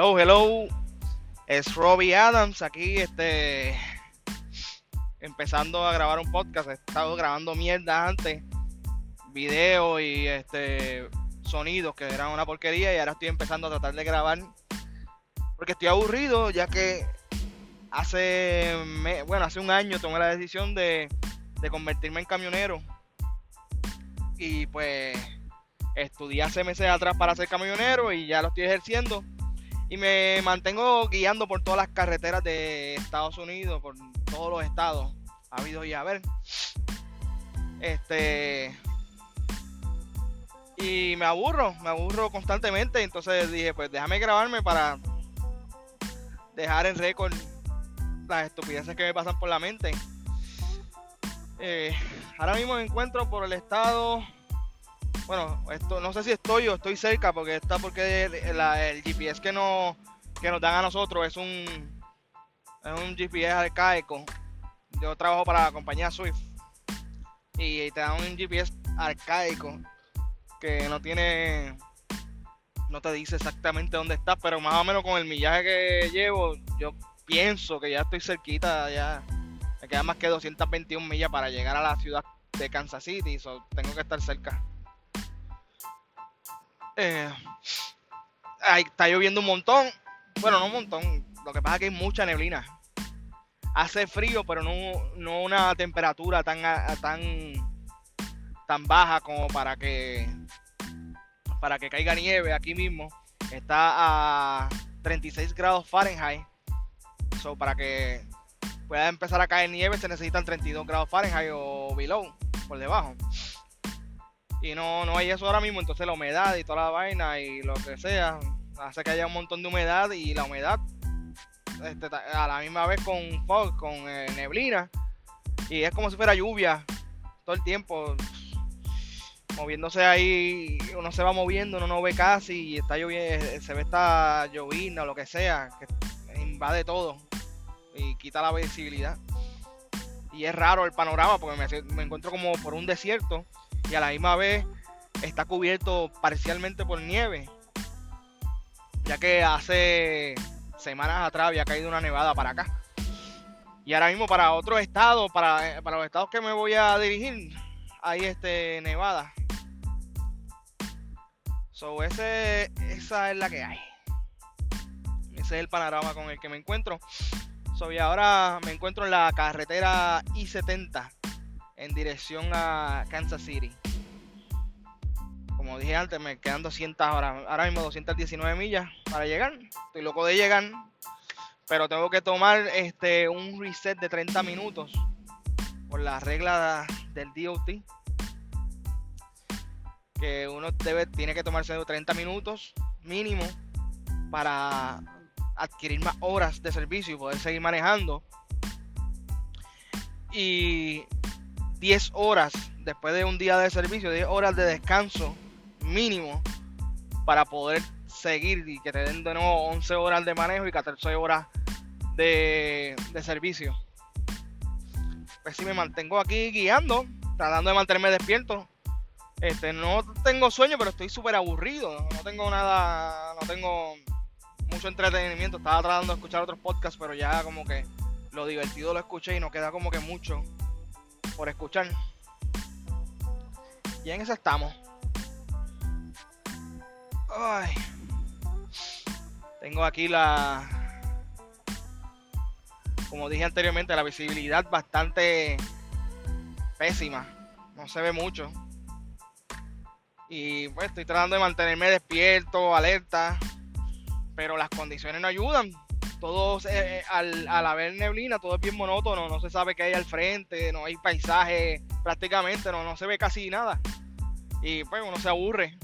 Hello, hello. Es Robbie Adams aquí, este. Empezando a grabar un podcast. He estado grabando mierda antes. Videos y este. Sonidos que eran una porquería. Y ahora estoy empezando a tratar de grabar. Porque estoy aburrido, ya que hace. bueno, hace un año tomé la decisión de, de convertirme en camionero. Y pues. Estudié hace meses atrás para ser camionero y ya lo estoy ejerciendo y me mantengo guiando por todas las carreteras de Estados Unidos, por todos los estados ha habido y a ver. Este. Y me aburro, me aburro constantemente. Entonces dije, pues déjame grabarme para dejar en récord las estupideces que me pasan por la mente. Eh, ahora mismo me encuentro por el estado bueno, esto, no sé si estoy o estoy cerca porque está porque el, GPS que, no, que nos dan a nosotros es un, es un GPS arcaico. Yo trabajo para la compañía Swift y te dan un GPS arcaico que no tiene no te dice exactamente dónde estás, pero más o menos con el millaje que llevo, yo pienso que ya estoy cerquita, ya me quedan más que 221 millas para llegar a la ciudad de Kansas City, so tengo que estar cerca. Eh, está lloviendo un montón. Bueno, no un montón. Lo que pasa es que hay mucha neblina. Hace frío, pero no, una temperatura tan, tan, tan baja como para que, para que caiga nieve aquí mismo. Está a 36 grados Fahrenheit. So, para que pueda empezar a caer nieve se necesitan 32 grados Fahrenheit o below, por debajo y no, no hay eso ahora mismo, entonces la humedad y toda la vaina y lo que sea hace que haya un montón de humedad y la humedad este, a la misma vez con fog, con eh, neblina y es como si fuera lluvia todo el tiempo moviéndose ahí, uno se va moviendo, uno no ve casi y está lloviendo, eh, se ve esta llovina o lo que sea, que invade todo y quita la visibilidad. Y es raro el panorama porque me, me encuentro como por un desierto y a la misma vez está cubierto parcialmente por nieve, ya que hace semanas atrás había caído una nevada para acá. Y ahora mismo para otros estados, para, para los estados que me voy a dirigir, hay este nevada. So, ese, esa es la que hay. Ese es el panorama con el que me encuentro. So, y ahora me encuentro en la carretera I-70 en dirección a Kansas City. Como dije antes, me quedan 200 horas, ahora mismo 219 millas para llegar. Estoy loco de llegar, pero tengo que tomar este un reset de 30 minutos por la regla del DOT. Que uno debe, tiene que tomarse 30 minutos mínimo para adquirir más horas de servicio y poder seguir manejando. Y 10 horas después de un día de servicio, 10 horas de descanso mínimo para poder seguir y que te den de nuevo 11 horas de manejo y 14 horas de, servicio. Pues si me mantengo aquí guiando, tratando de mantenerme despierto. Este, no tengo sueño, pero estoy súper aburrido. No tengo nada, no tengo mucho entretenimiento. Estaba tratando de escuchar otros podcasts, pero ya como que lo divertido lo escuché y no queda como que mucho por escuchar. Y en eso estamos. Ay. Tengo aquí la. Como dije anteriormente, la visibilidad bastante pésima. No se ve mucho. Y pues estoy tratando de mantenerme despierto, alerta. Pero las condiciones no ayudan todos eh, al, al, haber neblina, todo es bien monótono, no se sabe qué hay al frente, no hay paisaje prácticamente, no, no se ve casi nada. Y pues uno se aburre.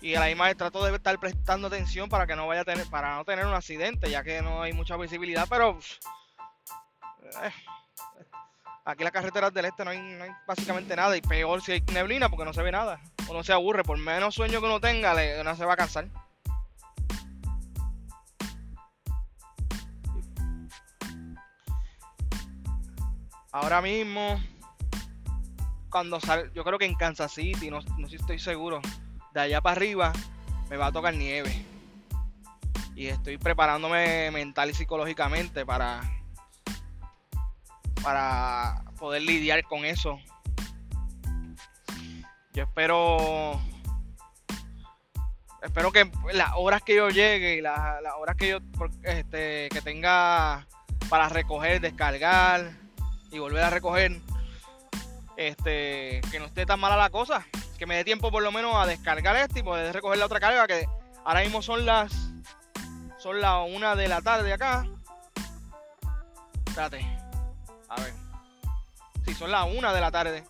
Y a la misma trato de estar prestando atención para que no vaya a tener, para no tener un accidente, ya que no hay mucha visibilidad, pero eh, aquí en las carreteras del este no hay, no hay, básicamente nada. Y peor si hay neblina porque no se ve nada. Uno se aburre, por menos sueño que uno tenga, uno se va a cansar. Ahora mismo, cuando sale, yo creo que en Kansas City, no, no estoy seguro, de allá para arriba me va a tocar nieve. y estoy preparándome mental y psicológicamente para para poder lidiar con eso. Yo espero espero que las horas que yo llegue y las, horas que yo este, que tenga para recoger, descargar y volver a recoger, este, que no esté tan mala la cosa, que me dé tiempo por lo menos a descargar este y poder recoger la otra carga que ahora mismo son las son las una de la tarde acá. Espérate. A ver. Sí, son las una de la tarde.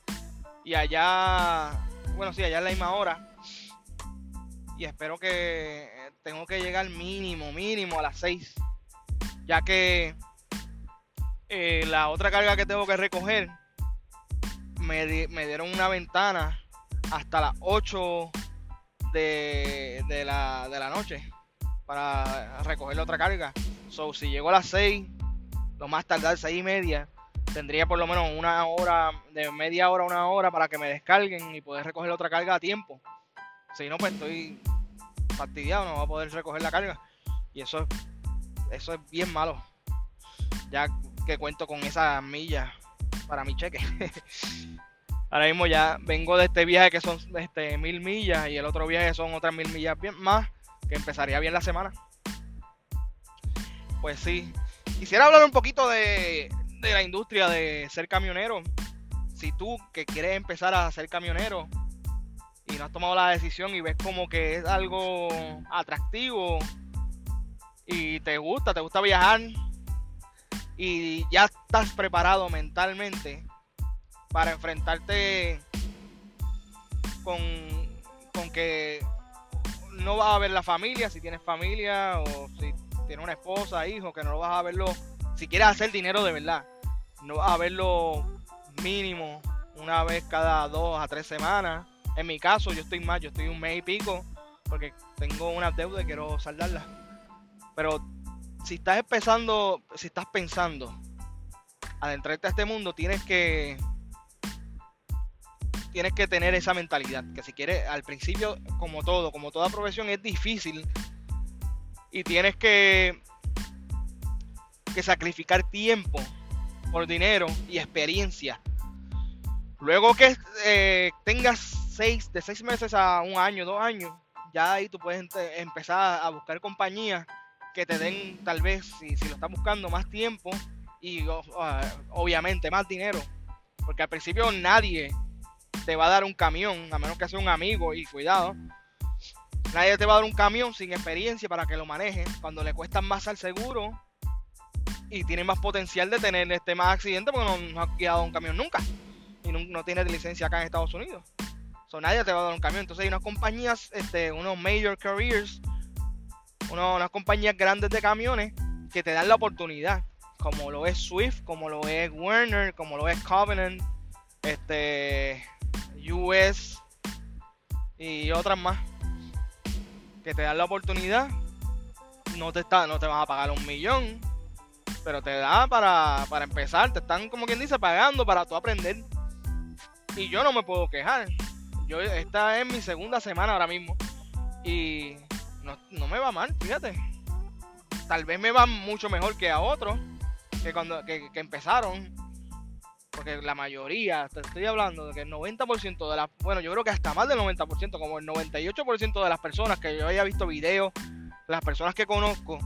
Y allá. Bueno, sí, allá es la misma hora. Y espero que. Eh, tengo que llegar mínimo, mínimo a las 6. Ya que. Eh, la otra carga que tengo que recoger. Me, me dieron una ventana hasta las 8 de, de, la, de la noche para recoger la otra carga. So, si llego a las 6, lo más tardar 6 y media, tendría por lo menos una hora, de media hora a una hora para que me descarguen y poder recoger la otra carga a tiempo. Si no, pues estoy fastidiado, no voy a poder recoger la carga. Y eso es, eso es bien malo. Ya que cuento con esa milla para mi cheque. Ahora mismo ya vengo de este viaje que son este, mil millas y el otro viaje son otras mil millas bien más que empezaría bien la semana. Pues sí. Quisiera hablar un poquito de, la industria de ser camionero. Si tú que quieres empezar a ser camionero y no has tomado la decisión y ves como que es algo atractivo y te gusta, te gusta viajar y ya estás preparado mentalmente para enfrentarte con, con que no vas a ver la familia, si tienes familia o si tienes una esposa, hijo, que no vas a verlo, si quieres hacer dinero de verdad, no vas a verlo mínimo una vez cada dos a tres semanas. En mi caso, yo estoy más, yo estoy un mes y pico, porque tengo una deuda y quiero saldarla. Pero si estás empezando, si estás pensando adentrarte a este mundo, tienes que tienes que tener esa mentalidad, que si quieres, al principio, como todo, como toda profesión, es difícil y tienes que, que sacrificar tiempo por dinero y experiencia. Luego que eh, tengas seis, de seis meses a un año, dos años, ya ahí tú puedes empezar a buscar compañías que te den tal vez, si, si lo estás buscando, más tiempo y obviamente más dinero. Porque al principio nadie te va a dar un camión, a menos que sea un amigo y cuidado. Nadie te va a dar un camión sin experiencia para que lo manejes cuando le cuesta más al seguro y tiene más potencial de tener este más accidente porque no, ha guiado un camión nunca y no, tiene licencia acá en Estados Unidos. So, nadie te va a dar un camión. Entonces hay unas compañías, este, unos major unas compañías grandes de camiones que te dan la oportunidad, como lo es Swift, como lo es Werner, como lo es Covenant, este, US y otras más que te dan la oportunidad. No te, está, no te van a pagar un millón, pero te da para, para empezar. Te están, como quien dice, pagando para tú aprender. Y yo no me puedo quejar. Yo, esta es mi segunda semana ahora mismo. Y no, me va mal, fíjate. Tal vez me va mucho mejor que a otros que cuando que empezaron porque la mayoría, te estoy hablando de que el 90% de las, bueno, yo creo que hasta más del 90%, como el 98% de las personas que yo haya visto videos, las personas que conozco,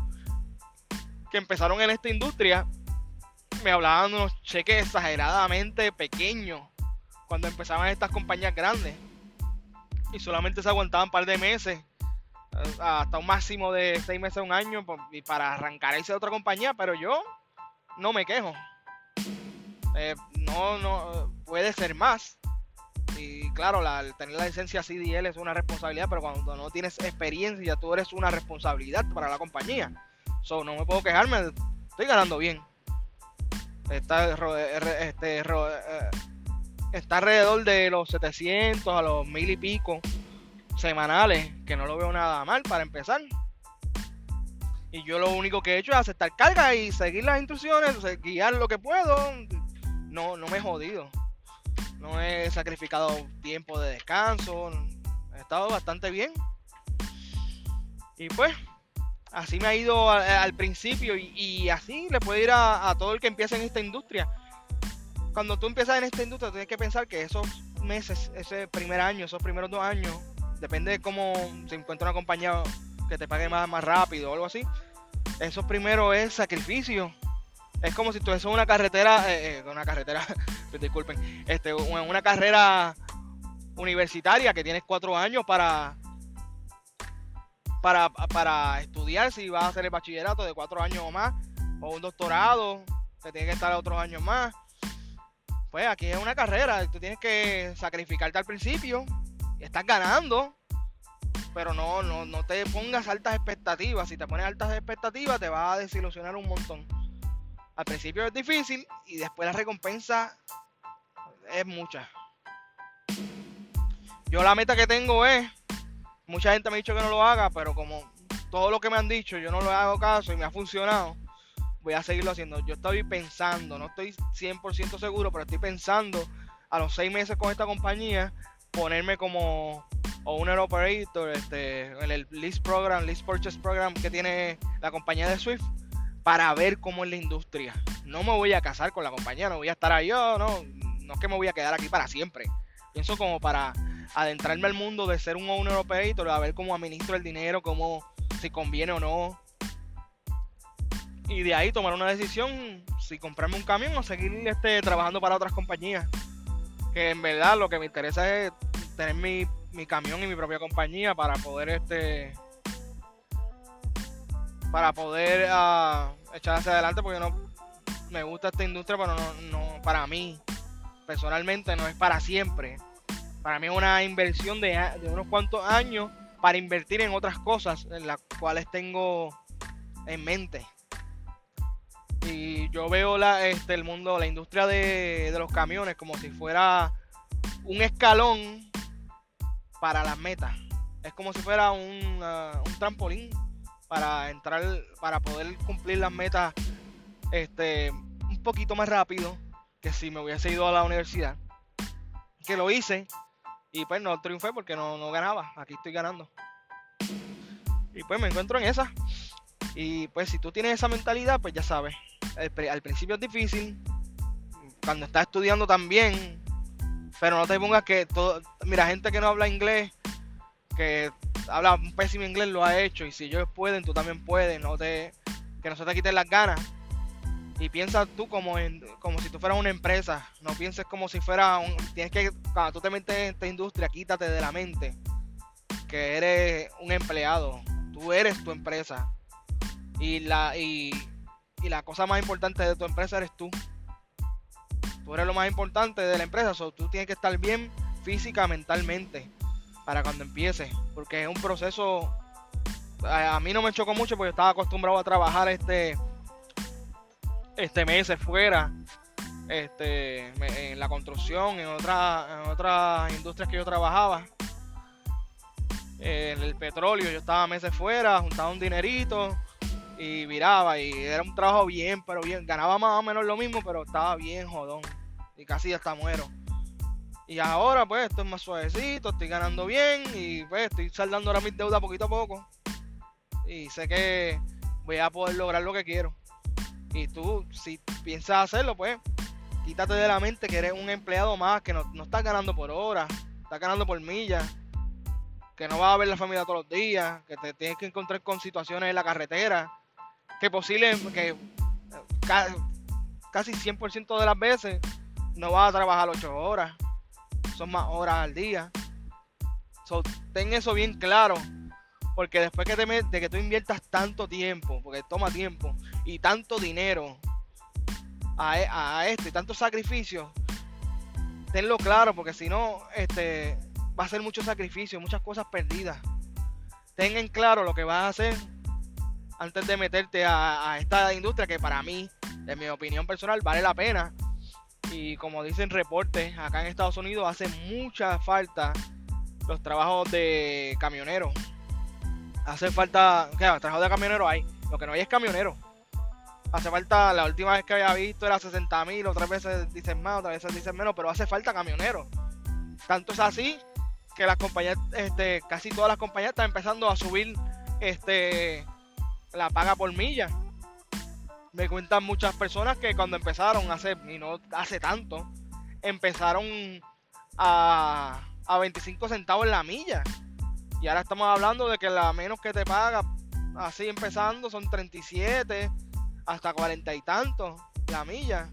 que empezaron en esta industria, me hablaban de unos cheques exageradamente pequeños cuando empezaban estas compañías grandes. Y solamente se aguantaban un par de meses, hasta un máximo de seis meses a un año, para arrancar ese de otra compañía, pero yo no me quejo. Eh, no, no, puede ser más. Y claro, la, tener la licencia CDL es una responsabilidad, pero cuando no tienes experiencia, tú eres una responsabilidad para la compañía. So, no me puedo quejarme, estoy ganando bien. Está, este, eh, está alrededor de los 700 a los mil y pico semanales, que no lo veo nada mal para empezar. Y yo lo único que he hecho es aceptar carga y seguir las instrucciones, guiar lo que puedo, no, no me he jodido. No he sacrificado tiempo de descanso. He estado bastante bien. Y pues, Así me ha ido al principio y, así le puede ir a, todo el que empieza en esta industria. Cuando tú empiezas en esta industria, tienes que pensar que esos meses, ese primer año, esos primeros dos años, depende de cómo se encuentra una compañía que te pague más, más rápido o algo así. Eso primero es sacrificio. Es como si tú en una carretera, eh, eh, una carretera, disculpen, este, una carrera universitaria que tienes cuatro años para, para, para estudiar si vas a hacer el bachillerato de cuatro años o más, o un doctorado, que tiene que estar otros años más. Pues aquí es una carrera, tú tienes que sacrificarte al principio, estás ganando, pero no, no, no te pongas altas expectativas. Si te pones altas expectativas, te vas a desilusionar un montón. Al principio es difícil y después la recompensa es mucha. Yo la meta que tengo es, mucha gente me ha dicho que no lo haga, pero como todo lo que me han dicho, yo no lo hago caso y me ha funcionado, voy a seguirlo haciendo. Yo estoy pensando, no estoy 100% seguro, pero estoy pensando a los seis meses con esta compañía, ponerme como owner operator este, en el lease program, lease purchase program que tiene la compañía de Swift para ver cómo es la industria. No me voy a casar con la compañía, no voy a estar ahí yo, no, no es que me voy a quedar aquí para siempre. Pienso como para adentrarme al mundo de ser un owner operator, a ver cómo administro el dinero, cómo si conviene o no. Y de ahí tomar una decisión si comprarme un camión o seguir este, trabajando para otras compañías. Que en verdad lo que me interesa es tener mi, camión y mi propia compañía para poder este para poder uh, echar hacia adelante porque no me gusta esta industria pero no, no para mí personalmente no es para siempre para mí es una inversión de, unos cuantos años para invertir en otras cosas en las cuales tengo en mente. Y yo veo la, este, el mundo, la industria de, los camiones como si fuera un escalón para las metas. Es como si fuera un, uh, un trampolín para entrar, para poder cumplir las metas este, un poquito más rápido que si me hubiese ido a la universidad. Que lo hice, y pues no triunfé porque no, ganaba. Aquí estoy ganando. Y pues me encuentro en esa. Y pues si tú tienes esa mentalidad, pues ya sabes. Al principio es difícil. Cuando estás estudiando también. Pero no te pongas que todo. Mira, gente que no habla inglés, que habla un pésimo inglés, lo ha hecho. Y si ellos pueden, tú también puedes. No te, que no se te quiten las ganas y piensa tú como en, como si tú fueras una empresa, no pienses como si fuera un, tienes que, cuando tú te metes en esta industria, quítate de la mente que eres un empleado, tú eres tu empresa y la, y, la cosa más importante de tu empresa eres tú. Tú eres lo más importante de la empresa, so, tú tienes que estar bien física, mentalmente, para cuando empieces, porque es un proceso, a, a mí no me chocó mucho porque estaba acostumbrado a trabajar este este meses fuera este, en la construcción, en, otra, en otras industrias que yo trabajaba. En el petróleo, yo estaba meses fuera, juntaba un dinerito y viraba. Y era un trabajo bien, pero bien. Ganaba más o menos lo mismo, pero estaba bien jodón. Y casi hasta muero. Y ahora, pues, esto es más suavecito, estoy ganando bien y pues estoy saldando ahora mis deudas poquito a poco. Y sé que voy a poder lograr lo que quiero. Y tú, si piensas hacerlo, pues quítate de la mente que eres un empleado más, que no, no estás ganando por hora, estás ganando por millas, que no vas a ver la familia todos los días, que te tienes que encontrar con situaciones en la carretera, que posible, que casi 100% de las veces no vas a trabajar 8 horas, son más horas al día. Ten eso bien claro, porque después que te de que tú inviertas tanto tiempo, porque toma tiempo, y tanto dinero a, a esto y tanto sacrificio, tenlo claro, porque si no, este, va a ser mucho sacrificio, muchas cosas perdidas. Tengan claro lo que vas a hacer antes de meterte a, esta industria que para mí, en mi opinión personal, vale la pena. Y como dicen reportes, acá en Estados Unidos hace mucha falta los trabajos de camioneros. Hace falta, ¿qué? Trabajo de camionero hay. Lo que no hay es camionero hace falta, la última vez que había visto era 60 mil, otras veces dicen más, otras veces dicen menos, pero hace falta camioneros. Tanto es así que las compañías, este, casi todas las compañías están empezando a subir este la paga por milla. Me cuentan muchas personas que cuando empezaron hace, y no hace tanto, empezaron a, a 25 centavos en la milla. Y ahora estamos hablando de que la menos que te paga, así empezando, son 37 hasta 40 y tantos la milla.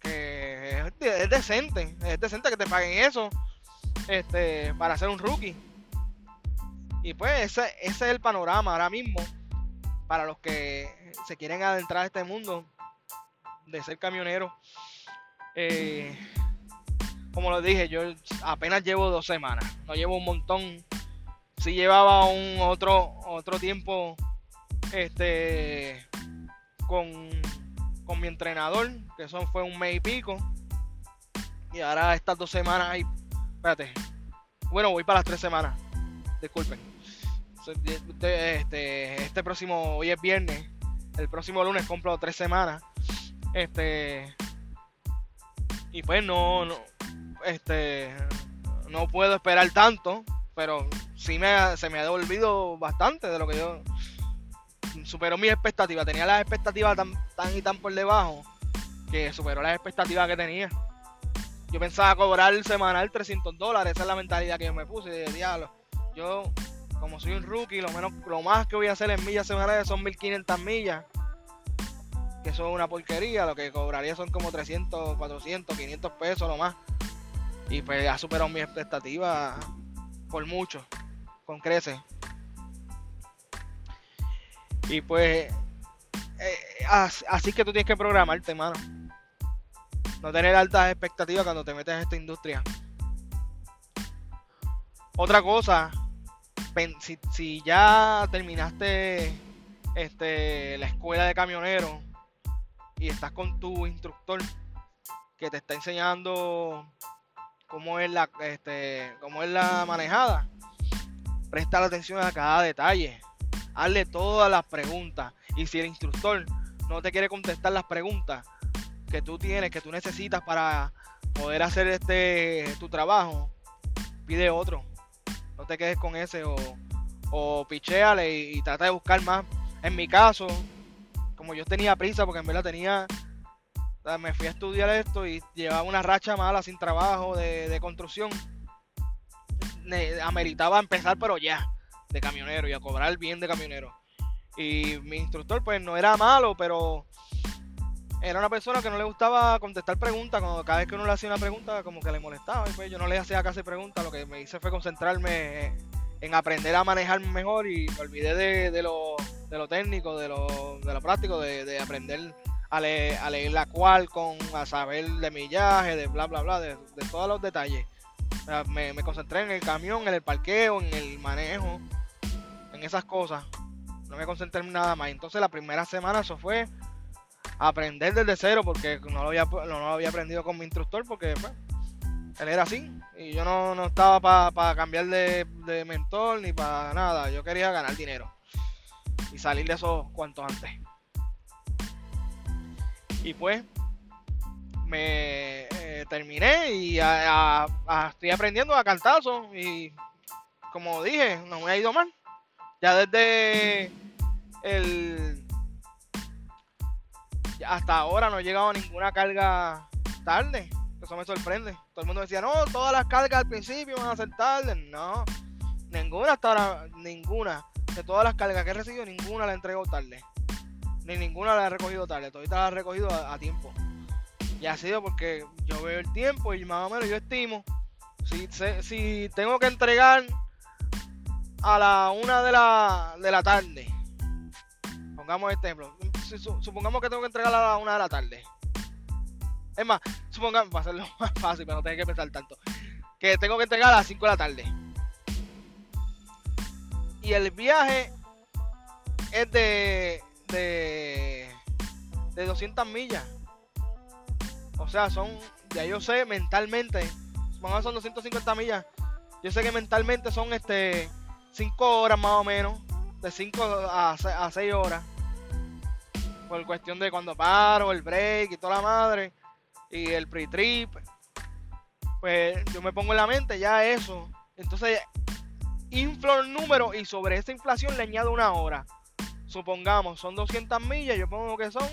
Que es, decente, es decente que te paguen eso este, para ser un rookie. Y pues ese, ese es el panorama ahora mismo para los que se quieren adentrar a este mundo de ser camionero. Eh, como lo dije, yo apenas llevo dos semanas, no llevo un montón. Sí llevaba un otro otro tiempo este con, con mi entrenador, que eso fue un mes y pico. Y ahora estas dos semanas hay. Espérate. Bueno, voy para las tres semanas. Disculpen este, este próximo, hoy es viernes, el próximo lunes compro tres semanas. Este. Y pues no, no, este, no puedo esperar tanto, pero sí me, se me ha devolvido bastante de lo que yo superó mis expectativas. Tenía las expectativas tan, tan y tan por debajo que superó las expectativas que tenía. Yo pensaba cobrar semanal 300 dólares, esa es la mentalidad que yo me puse. Diablo, yo como soy un rookie, lo menos lo más que voy a hacer en millas semanales son 1500 millas. Que es una porquería, lo que cobraría son como 300, 400, 500 pesos lo más. Y pues ha superado mi expectativa por mucho, con crece. Y pues eh, así que tú tienes que programarte, mano. No tener altas expectativas cuando te metes en esta industria. Otra cosa si, ya terminaste este, la escuela de camionero y estás con tu instructor que te está enseñando cómo es la, este, cómo es la manejada, presta atención a cada detalle, hazle todas las preguntas. Y si el instructor no te quiere contestar las preguntas que tú tienes, que tú necesitas para poder hacer este tu trabajo, pide otro no te quedes con ese o, o y, trata de buscar más. En mi caso, como yo tenía prisa, porque en verdad tenía, me fui a estudiar esto y llevaba una racha mala sin trabajo de, construcción. ameritaba empezar, pero ya, de camionero y a cobrar bien de camionero. Y mi instructor, pues no era malo, pero era una persona que no le gustaba contestar preguntas. Cuando cada vez que uno le hacía una pregunta, como que le molestaba. Y pues yo no le hacía casi preguntas. Lo que me hice fue concentrarme en aprender a manejar mejor y me olvidé de, lo, técnico, de lo, de lo práctico, de, aprender a, leer la cual, con, a saber de millaje, de bla, bla, bla, de, todos los detalles. me, me concentré en el camión, en el parqueo, en el manejo, en esas cosas. No me concentré en nada más. Entonces la primera semana eso fue aprender desde cero porque no lo había, no había aprendido con mi instructor porque pues, él era así y yo no, estaba para cambiar de, mentor ni para nada. Yo quería ganar dinero y salir de eso cuanto antes. Y pues me eh, terminé y estoy aprendiendo a cantazo y como dije, no me ha ido mal. Ya desde el hasta ahora no he llegado ninguna carga tarde. Eso me sorprende. Todo el mundo decía, no, todas las cargas al principio van a ser tarde. No, ninguna hasta ahora, ninguna. De todas las cargas que he recibido, ninguna la he tarde. Ni ninguna la he recogido tarde. Todavía la he recogido a, tiempo. Y ha sido porque yo veo el tiempo y más o menos yo estimo. Si, si tengo que entregar a la una de la, de la tarde, pongamos este ejemplo, supongamos que tengo que entregar a la una de la tarde. Es más, supongamos, para hacerlo más fácil, para no tener que pensar tanto, que tengo que entregar a las 5 de la tarde. Y el viaje es de, de, de 200 millas. O sea, son, ya yo sé mentalmente, supongamos son 250 millas. Yo sé que mentalmente son este 5 horas más o menos, de 5 a, a 6 horas por cuestión de cuando paro, el break y toda la madre, y el pre-trip, pues yo me pongo en la mente ya eso. Entonces, inflo el número y sobre esa inflación le añado una hora. supongamos, son 200 millas, yo pongo que son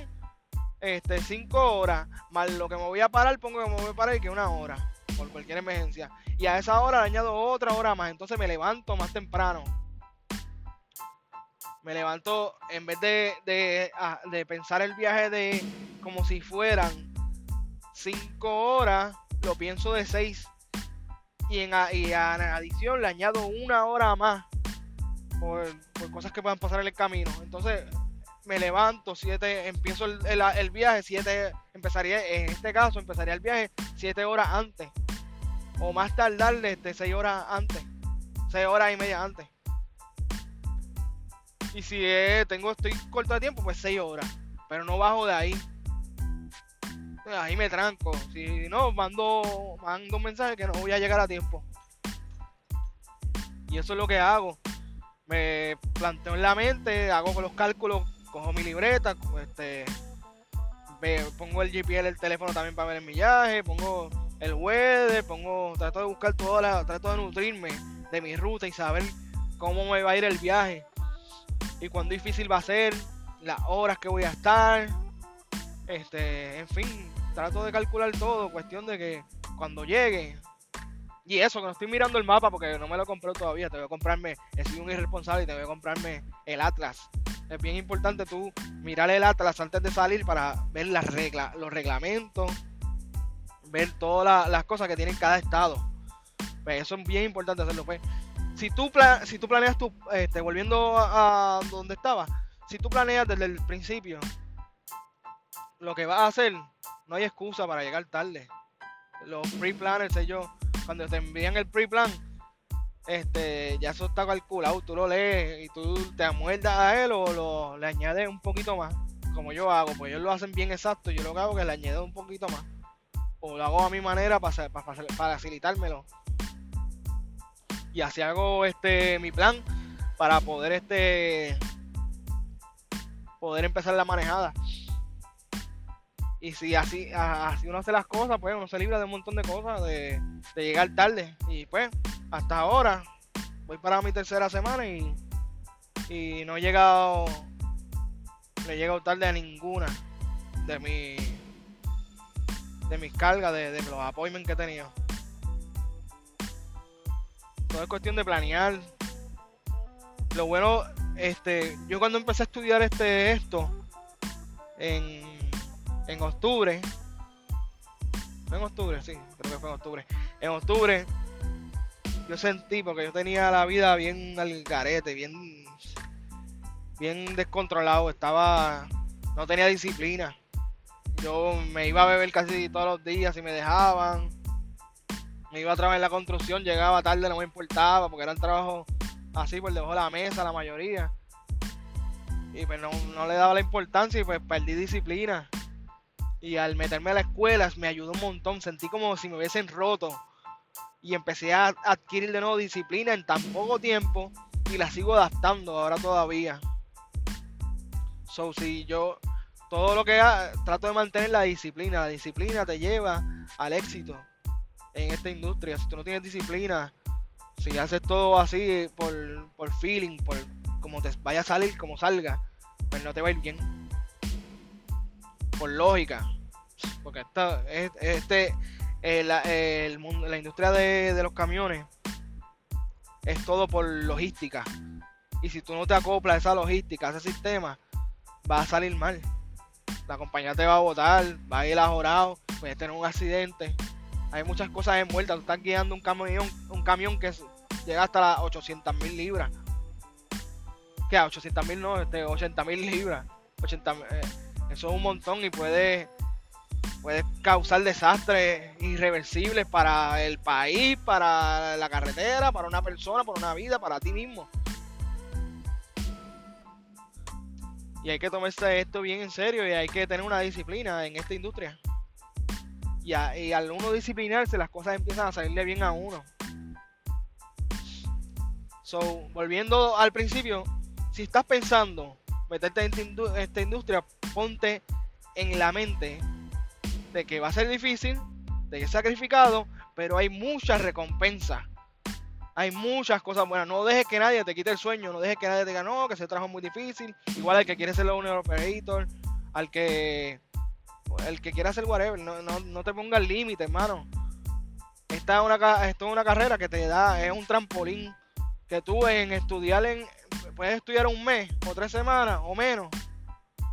este, 5 horas, más lo que me voy a parar, pongo que me voy a parar y que una hora, por cualquier emergencia. Y a esa hora le añado otra hora más, entonces me levanto más temprano. Me levanto, en vez de, de, ah, de pensar el viaje de como si fueran 5 horas, lo pienso de 6. Y en, y en adición le añado una hora más por, por cosas que puedan pasar en el camino. Entonces, me levanto, 7, empiezo el, el, viaje, 7, empezaría, en este caso, empezaría el viaje 7 horas antes. O más tardar de 6 horas antes. 6 horas y media antes. Y si tengo, estoy corto de tiempo, pues 6 horas. Pero no bajo de ahí. Ahí me tranco. Si no, mando, mando un mensaje que no voy a llegar a tiempo. Y eso es lo que hago. Me planteo en la mente, hago los cálculos cojo mi libreta, este, pongo el GPL el teléfono también para ver el millaje, pongo el weather, pongo, trato de buscar todas las, trato de nutrirme de mi ruta y saber cómo me va a ir el viaje y cuán difícil va a ser, las horas que voy a estar, este, en fin, trato de calcular todo, cuestión de que cuando llegue y eso, que no estoy mirando el mapa porque no me lo compré todavía. Te voy a comprarme, he sido un irresponsable y te voy a comprarme el Atlas. Es bien importante tú mirar el Atlas antes de salir para ver las reglas, los reglamentos, ver todas las cosas que tiene cada estado. Pues eso es bien importante hacerlo. Pues. Si, tú si tú planeas tú, este, volviendo a, donde estaba, si tú planeas desde el principio lo que vas a hacer, no hay excusa para llegar tarde. Los pre-planners, ellos cuando te envían el pre-plan, este, ya eso está calculado, tú lo lees y tú te amuerdas a él o lo, le añades un poquito más, como yo hago, pues ellos lo hacen bien exacto, yo lo que hago es que le añado un poquito más, o lo hago a mi manera para facilitármelo. Y así hago este mi plan para poder este poder empezar la manejada. Y si así, así uno hace las cosas, pues uno se libra de un montón de cosas, de, llegar tarde. Y pues, hasta ahora, voy para mi tercera semana y, y no he llegado, no he llegado tarde a ninguna de mi de mis cargas, de, de los appointments que he tenido. Todo es cuestión de planear. Lo bueno, este, yo cuando empecé a estudiar este esto en en octubre. en octubre, sí, creo que fue en octubre. En octubre yo sentí, porque yo tenía la vida bien al garete, bien, bien descontrolado, estaba, no tenía disciplina. Yo me iba a beber casi todos los días y me dejaban. Me iba a trabajar en la construcción, llegaba tarde, no me importaba, porque eran trabajos así por debajo de la mesa, la mayoría. Y pues no, no le daba la importancia y pues perdí disciplina. Y al meterme a la escuela me ayudó un montón. Sentí como si me hubiesen roto. Y empecé a adquirir de nuevo disciplina en tan poco tiempo. Y la sigo adaptando ahora todavía. So, si yo todo lo que hago, trato de mantener la disciplina. La disciplina te lleva al éxito en esta industria. Si tú no tienes disciplina, si haces todo así por, por feeling, por como te vaya a salir, como salga, pues no te va a ir bien por lógica. Porque esta, este, el, mundo, la industria de, los camiones es todo por logística. Y si tú no te acoplas a esa logística, a ese sistema, va a salir mal. La compañía te va a botar, va a ir a jorado, puedes tener un accidente. Hay muchas cosas envueltas. Tú estás guiando un camión, un camión que llega hasta las 800 mil libras. ¿Qué? 800 mil no, este, 80 mil libras. 80, eso es un montón y puede, puede causar desastres irreversibles para el país, para la carretera, para una persona, para una vida, para ti mismo. Y hay que tomarse esto bien en serio y hay que tener una disciplina en esta industria. Y, al uno disciplinarse, las cosas empiezan a salirle bien a uno. So, volviendo al principio, si estás pensando meterte en esta industria, ponte en la mente de que va a ser difícil, de que es sacrificado, pero hay mucha recompensa. Hay muchas cosas buenas. No dejes que nadie te quite el sueño. No dejes que nadie te diga, no, que ese trabajo muy difícil. Igual al que quiere ser un operator, al que el que quiera hacer whatever. No, no, no te pongas límite, hermano. Esta es, una, esto es una carrera que te da, es un trampolín. Que tú en estudiar en, puedes estudiar un mes o tres semanas o menos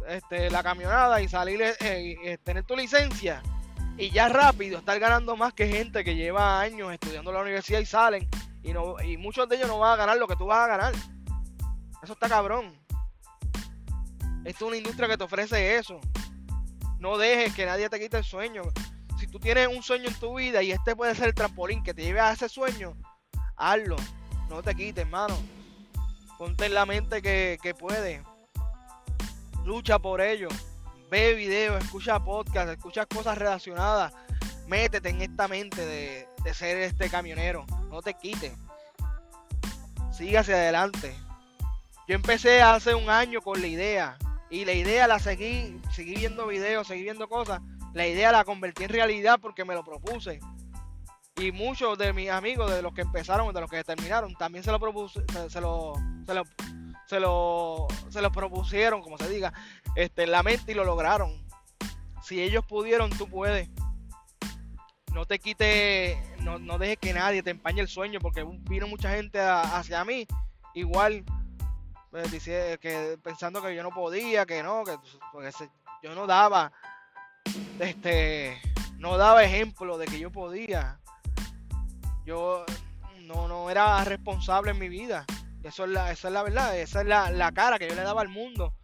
este, la camionada y salir, eh, eh, tener tu licencia y ya rápido estar ganando más que gente que lleva años estudiando en la universidad y salen y, no, y muchos de ellos no van a ganar lo que tú vas a ganar. Eso está cabrón. Esto es una industria que te ofrece eso. No dejes que nadie te quite el sueño. Si tú tienes un sueño en tu vida y este puede ser el trampolín que te lleve a ese sueño, hazlo. No te quites, hermano. Ponte en la mente que, que puedes. Lucha por ello. Ve videos, escucha podcasts, escucha cosas relacionadas. Métete en esta mente de, de ser este camionero. No te quites. Sigue hacia adelante. Yo empecé hace un año con la idea. Y la idea la seguí, seguí viendo videos, seguí viendo cosas. La idea la convertí en realidad porque me lo propuse y muchos de mis amigos, de los que empezaron, de los que terminaron, también se lo, propuse, se, lo, se, lo, se, lo, se lo propusieron, como se diga, este, en la mente y lo lograron. Si ellos pudieron, tú puedes. No te quite, no, no dejes que nadie te empañe el sueño, porque vino mucha gente hacia mí, igual, que, pensando que yo no podía, que no, que yo no daba, este, no daba ejemplo de que yo podía yo no, no era responsable en mi vida. Eso es la, esa es la verdad, esa es la, cara que yo le daba al mundo.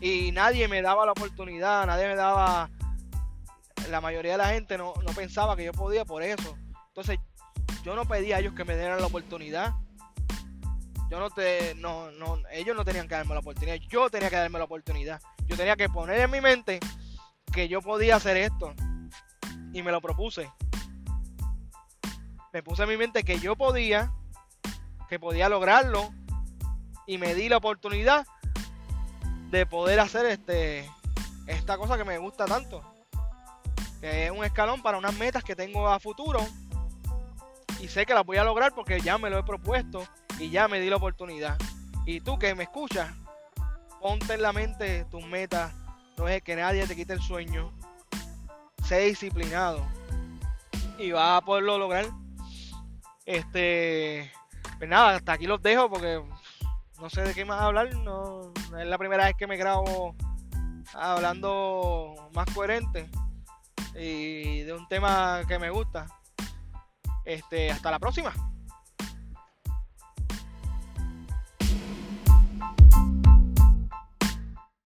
Y nadie me daba la oportunidad, nadie me daba... La mayoría de la gente no, pensaba que yo podía por eso. Entonces, yo no pedía a ellos que me dieran la oportunidad. Yo no te. No, no, ellos no tenían que darme la oportunidad. Yo tenía que darme la oportunidad. Yo tenía que poner en mi mente que yo podía hacer esto. Y me lo propuse me puse en mi mente que yo podía, que podía lograrlo y me di la oportunidad de poder hacer este esta cosa que me gusta tanto, que es un escalón para unas metas que tengo a futuro y sé que las voy a lograr porque ya me lo he propuesto y ya me di la oportunidad. Y tú que me escuchas, ponte en la mente tus metas, no es que nadie te quite el sueño, sé disciplinado y vas a poderlo lograr este, pues nada, hasta aquí los dejo porque no sé de qué más hablar. No, es la primera vez que me grabo hablando más coherente y de un tema que me gusta. Este, hasta la próxima.